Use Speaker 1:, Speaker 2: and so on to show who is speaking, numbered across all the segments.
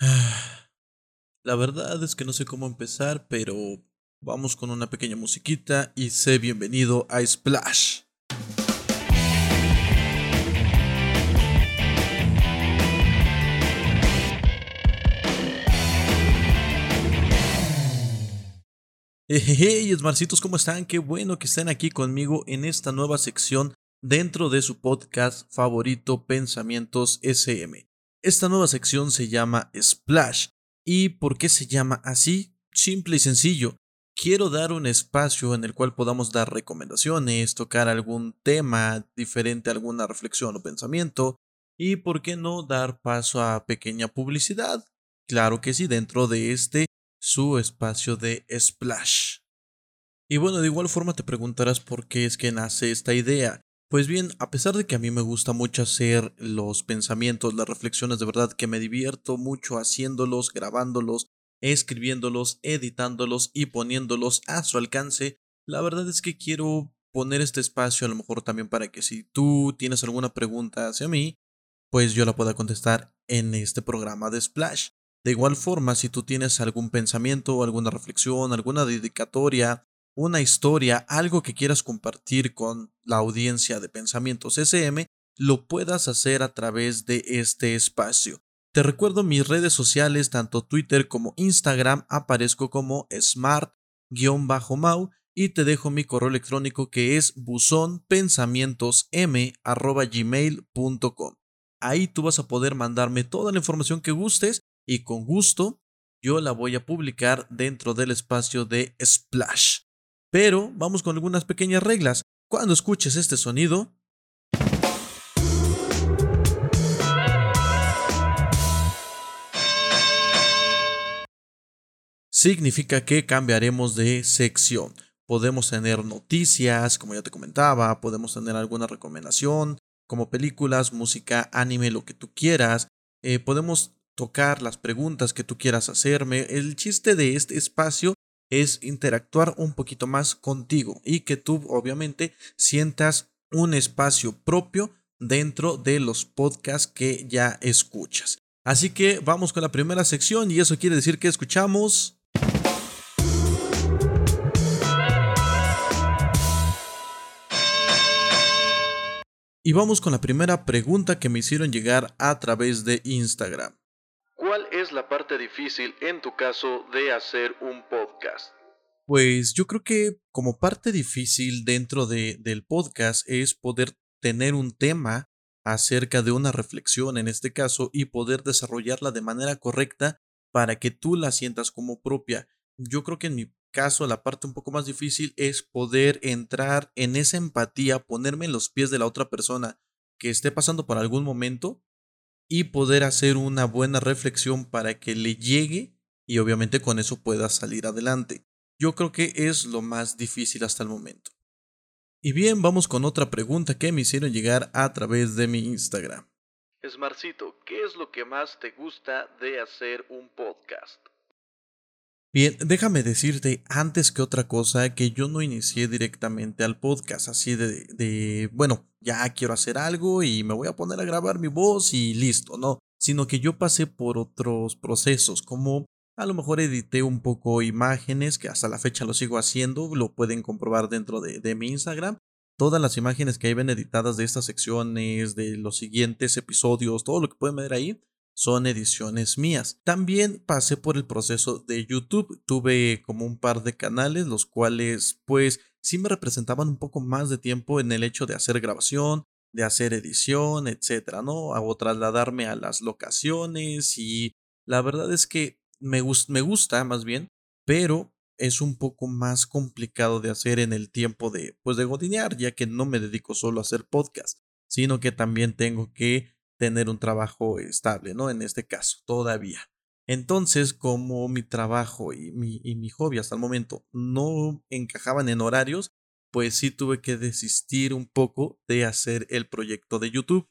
Speaker 1: La verdad es que no sé cómo empezar, pero vamos con una pequeña musiquita y sé bienvenido a Splash. Hey, Esmarcitos, ¿cómo están? Qué bueno que estén aquí conmigo en esta nueva sección dentro de su podcast favorito Pensamientos SM. Esta nueva sección se llama Splash. ¿Y por qué se llama así? Simple y sencillo. Quiero dar un espacio en el cual podamos dar recomendaciones, tocar algún tema diferente, alguna reflexión o pensamiento, y por qué no dar paso a pequeña publicidad. Claro que sí, dentro de este su espacio de splash. Y bueno, de igual forma te preguntarás por qué es que nace esta idea. Pues bien, a pesar de que a mí me gusta mucho hacer los pensamientos, las reflexiones, de verdad que me divierto mucho haciéndolos, grabándolos, escribiéndolos, editándolos y poniéndolos a su alcance, la verdad es que quiero poner este espacio a lo mejor también para que si tú tienes alguna pregunta hacia mí, pues yo la pueda contestar en este programa de Splash. De igual forma, si tú tienes algún pensamiento, alguna reflexión, alguna dedicatoria, una historia, algo que quieras compartir con la audiencia de Pensamientos SM, lo puedas hacer a través de este espacio. Te recuerdo mis redes sociales, tanto Twitter como Instagram, aparezco como smart-mau y te dejo mi correo electrónico que es buzonpensamientosm.gmail.com. Ahí tú vas a poder mandarme toda la información que gustes y con gusto yo la voy a publicar dentro del espacio de Splash. Pero vamos con algunas pequeñas reglas. Cuando escuches este sonido, significa que cambiaremos de sección. Podemos tener noticias, como ya te comentaba, podemos tener alguna recomendación, como películas, música, anime, lo que tú quieras. Eh, podemos tocar las preguntas que tú quieras hacerme. El chiste de este espacio es interactuar un poquito más contigo y que tú obviamente sientas un espacio propio dentro de los podcasts que ya escuchas. Así que vamos con la primera sección y eso quiere decir que escuchamos... Y vamos con la primera pregunta que me hicieron llegar a través de Instagram. ¿Cuál es la parte difícil en tu caso de hacer un podcast? Pues yo creo que como parte difícil dentro de, del podcast es poder tener un tema acerca de una reflexión en este caso y poder desarrollarla de manera correcta para que tú la sientas como propia. Yo creo que en mi caso la parte un poco más difícil es poder entrar en esa empatía, ponerme en los pies de la otra persona que esté pasando por algún momento y poder hacer una buena reflexión para que le llegue y obviamente con eso pueda salir adelante. Yo creo que es lo más difícil hasta el momento. Y bien, vamos con otra pregunta que me hicieron llegar a través de mi Instagram. Smarcito, ¿qué es lo que más te gusta de hacer un podcast? Bien, déjame decirte antes que otra cosa que yo no inicié directamente al podcast así de, bueno, ya quiero hacer algo y me voy a poner a grabar mi voz y listo, no, sino que yo pasé por otros procesos, como a lo mejor edité un poco imágenes, que hasta la fecha lo sigo haciendo, lo pueden comprobar dentro de, de mi Instagram. Todas las imágenes que hay ven editadas de estas secciones, de los siguientes episodios, todo lo que pueden ver ahí, son ediciones mías. También pasé por el proceso de YouTube. Tuve como un par de canales, los cuales pues sí me representaban un poco más de tiempo en el hecho de hacer grabación, de hacer edición, etcétera, ¿no? O trasladarme a las locaciones y la verdad es que me, me gusta más bien, pero es un poco más complicado de hacer en el tiempo de, pues de godinear, ya que no me dedico solo a hacer podcast, sino que también tengo que tener un trabajo estable, ¿no? En este caso, todavía. Entonces, como mi trabajo y mi, y mi hobby hasta el momento no encajaban en horarios, pues sí tuve que desistir un poco de hacer el proyecto de YouTube.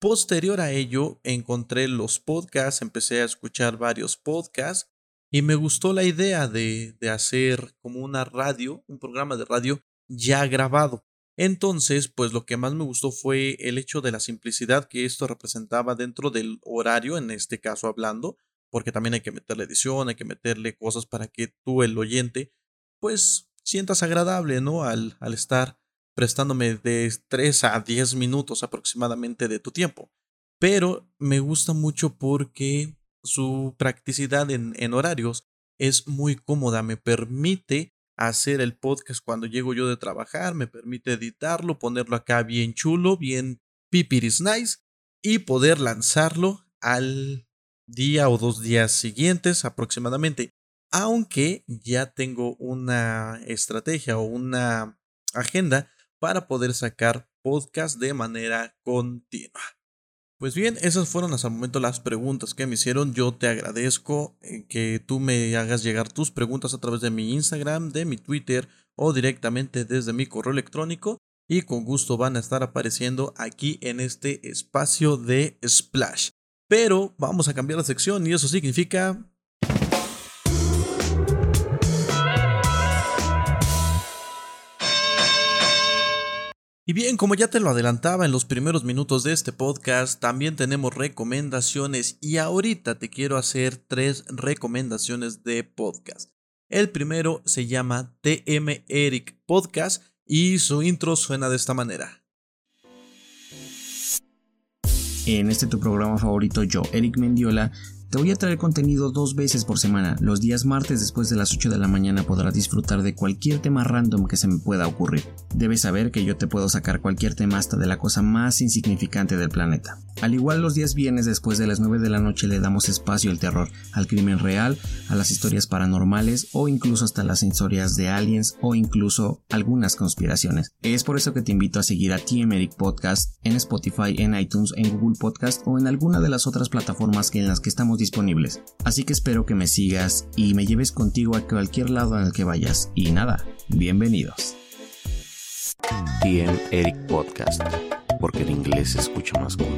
Speaker 1: Posterior a ello, encontré los podcasts, empecé a escuchar varios podcasts y me gustó la idea de, de hacer como una radio, un programa de radio ya grabado. Entonces, pues lo que más me gustó fue el hecho de la simplicidad que esto representaba dentro del horario, en este caso hablando, porque también hay que meterle edición, hay que meterle cosas para que tú, el oyente, pues sientas agradable, ¿no? Al, estar prestándome de 3 a 10 minutos aproximadamente de tu tiempo. Pero me gusta mucho porque su practicidad en horarios es muy cómoda, me permite hacer el podcast cuando llego yo de trabajar, me permite editarlo, ponerlo acá bien chulo, bien pipiris nice y poder lanzarlo al día o dos días siguientes aproximadamente. Aunque ya tengo una estrategia o una agenda para poder sacar podcast de manera continua. Pues bien, esas fueron hasta el momento las preguntas que me hicieron. Yo te agradezco eh, que tú me hagas llegar tus preguntas a través de mi Instagram, de mi Twitter o directamente desde mi correo electrónico y con gusto van a estar apareciendo aquí en este espacio de Splash. Pero vamos a cambiar la sección y eso significa Y bien, como ya te lo adelantaba en los primeros minutos de este podcast, también tenemos recomendaciones y ahorita te quiero hacer tres recomendaciones de podcast. El primero se llama TM Eric Podcast y su intro suena de esta manera.
Speaker 2: En este tu programa favorito, yo, Eric Mendiola, te voy a traer contenido dos veces por semana. Los días martes después de las 8 de la mañana podrás disfrutar de cualquier tema random que se me pueda ocurrir. Debes saber que yo te puedo sacar cualquier tema hasta de la cosa más insignificante del planeta. Al igual los días viernes después de las 9 de la noche le damos espacio al terror, al crimen real, a las historias paranormales o incluso hasta las historias de aliens o incluso algunas conspiraciones. Es por eso que te invito a seguir a TMeric Podcast en Spotify, en iTunes, en Google Podcast o en alguna de las otras plataformas en las que estamos disponibles. Así que espero que me sigas y me lleves contigo a cualquier lado en el que vayas. Y nada, bienvenidos.
Speaker 3: TM Eric Podcast, porque el inglés se escucha más cool.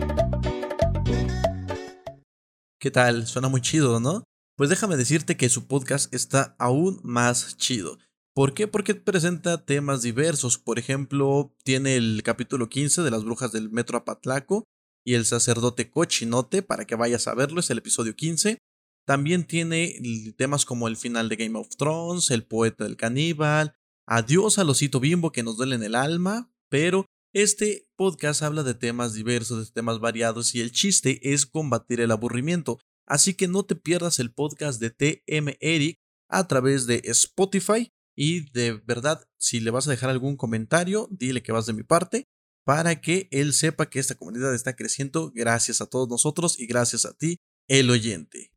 Speaker 1: ¿Qué tal? Suena muy chido, ¿no? Pues déjame decirte que su podcast está aún más chido. ¿Por qué? Porque presenta temas diversos. Por ejemplo, tiene el capítulo 15 de las brujas del Metro Apatlaco, y el sacerdote cochinote para que vayas a verlo, es el episodio 15. También tiene temas como el final de Game of Thrones, el poeta del caníbal, adiós al osito bimbo que nos duele en el alma, pero este podcast habla de temas diversos, de temas variados y el chiste es combatir el aburrimiento. Así que no te pierdas el podcast de TM Eric a través de Spotify y de verdad, si le vas a dejar algún comentario, dile que vas de mi parte para que él sepa que esta comunidad está creciendo gracias a todos nosotros y gracias a ti, el oyente.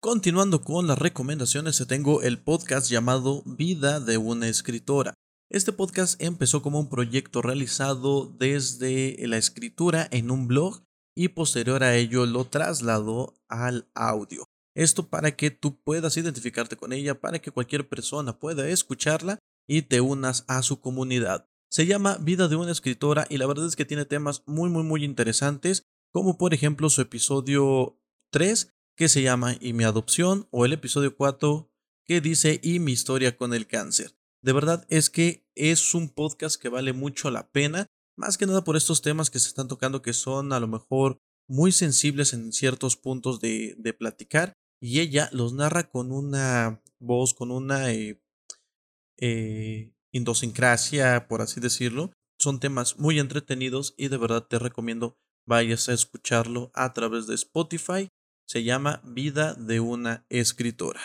Speaker 1: Continuando con las recomendaciones, tengo el podcast llamado Vida de una escritora. Este podcast empezó como un proyecto realizado desde la escritura en un blog y posterior a ello lo trasladó al audio. Esto para que tú puedas identificarte con ella, para que cualquier persona pueda escucharla y te unas a su comunidad. Se llama Vida de una escritora y la verdad es que tiene temas muy muy muy interesantes, como por ejemplo su episodio 3 que se llama Y mi adopción o el episodio 4 que dice Y mi historia con el cáncer. De verdad es que es un podcast que vale mucho la pena, más que nada por estos temas que se están tocando que son a lo mejor muy sensibles en ciertos puntos de, de platicar y ella los narra con una voz, con una eh, eh, idiosincrasia, por así decirlo. Son temas muy entretenidos y de verdad te recomiendo vayas a escucharlo a través de Spotify. Se llama Vida de una escritora.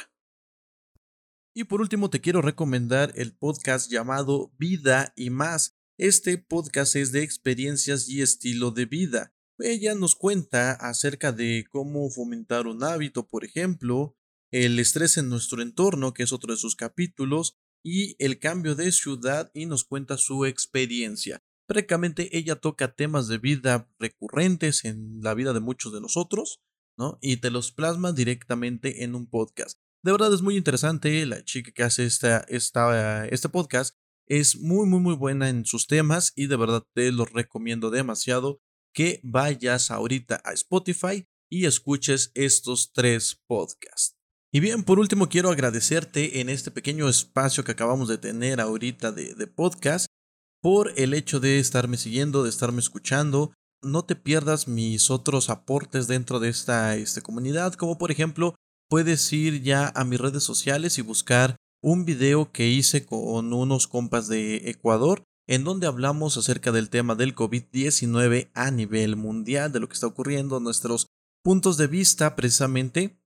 Speaker 1: Y por último te quiero recomendar el podcast llamado Vida y más. Este podcast es de experiencias y estilo de vida. Ella nos cuenta acerca de cómo fomentar un hábito, por ejemplo, el estrés en nuestro entorno, que es otro de sus capítulos, y el cambio de ciudad y nos cuenta su experiencia. Prácticamente ella toca temas de vida recurrentes en la vida de muchos de nosotros, ¿no? Y te los plasma directamente en un podcast. De verdad es muy interesante, la chica que hace esta, esta, este podcast es muy, muy, muy buena en sus temas y de verdad te los recomiendo demasiado que vayas ahorita a Spotify y escuches estos tres podcasts. Y bien, por último quiero agradecerte en este pequeño espacio que acabamos de tener ahorita de, podcast por el hecho de estarme siguiendo, de estarme escuchando. No te pierdas mis otros aportes dentro de esta, esta comunidad, como por ejemplo puedes ir ya a mis redes sociales y buscar un video que hice con unos compas de Ecuador en donde hablamos acerca del tema del COVID-19 a nivel mundial, de lo que está ocurriendo, nuestros puntos de vista precisamente,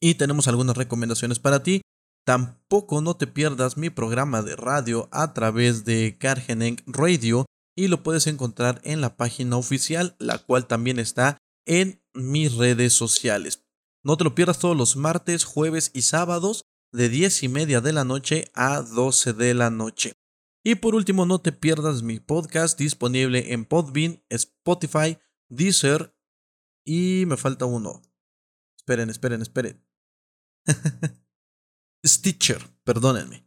Speaker 1: y tenemos algunas recomendaciones para ti. Tampoco no te pierdas mi programa de radio a través de Cargeneng Radio y lo puedes encontrar en la página oficial, la cual también está en mis redes sociales. No te lo pierdas todos los martes, jueves y sábados de 10 y media de la noche a 12 de la noche. Y por último, no te pierdas mi podcast disponible en Podbean, Spotify, Deezer y me falta uno. Esperen, esperen, esperen. Stitcher, perdónenme.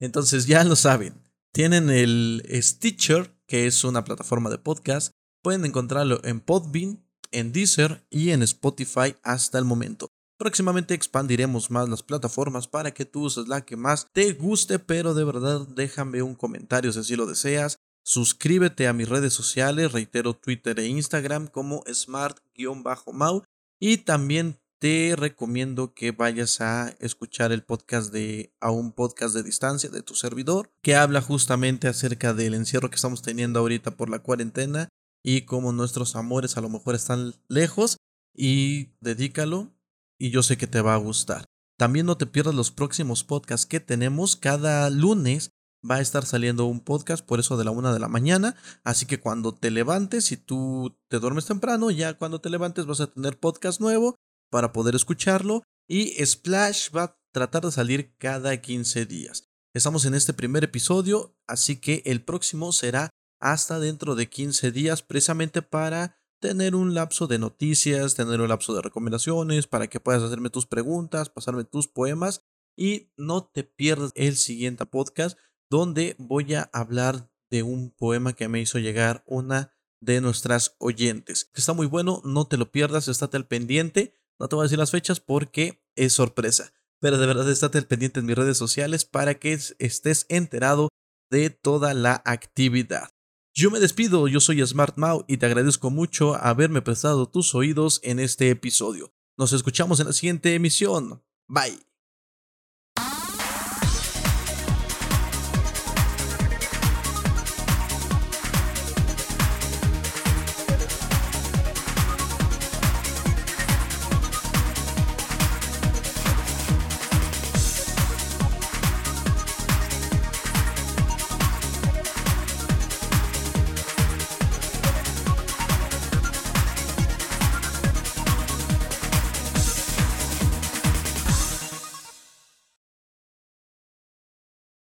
Speaker 1: Entonces ya lo saben. Tienen el Stitcher, que es una plataforma de podcast. Pueden encontrarlo en Podbean, en Deezer y en Spotify hasta el momento. Próximamente expandiremos más las plataformas para que tú uses la que más te guste, pero de verdad déjame un comentario si así lo deseas. Suscríbete a mis redes sociales, reitero Twitter e Instagram como smart-mau y también te recomiendo que vayas a escuchar el podcast de a un podcast de distancia de tu servidor que habla justamente acerca del encierro que estamos teniendo ahorita por la cuarentena y cómo nuestros amores a lo mejor están lejos y dedícalo y yo sé que te va a gustar. También no te pierdas los próximos podcasts que tenemos. Cada lunes va a estar saliendo un podcast, por eso de la una de la mañana. Así que cuando te levantes, si tú te duermes temprano, ya cuando te levantes vas a tener podcast nuevo para poder escucharlo. Y Splash va a tratar de salir cada 15 días. Estamos en este primer episodio, así que el próximo será hasta dentro de 15 días, precisamente para tener un lapso de noticias, tener un lapso de recomendaciones para que puedas hacerme tus preguntas, pasarme tus poemas y no te pierdas el siguiente podcast donde voy a hablar de un poema que me hizo llegar una de nuestras oyentes. Está muy bueno, no te lo pierdas, estate al pendiente. No te voy a decir las fechas porque es sorpresa, pero de verdad estate pendiente en mis redes sociales para que estés enterado de toda la actividad. Yo me despido, yo soy Smart Mau y te agradezco mucho haberme prestado tus oídos en este episodio. Nos escuchamos en la siguiente emisión. Bye.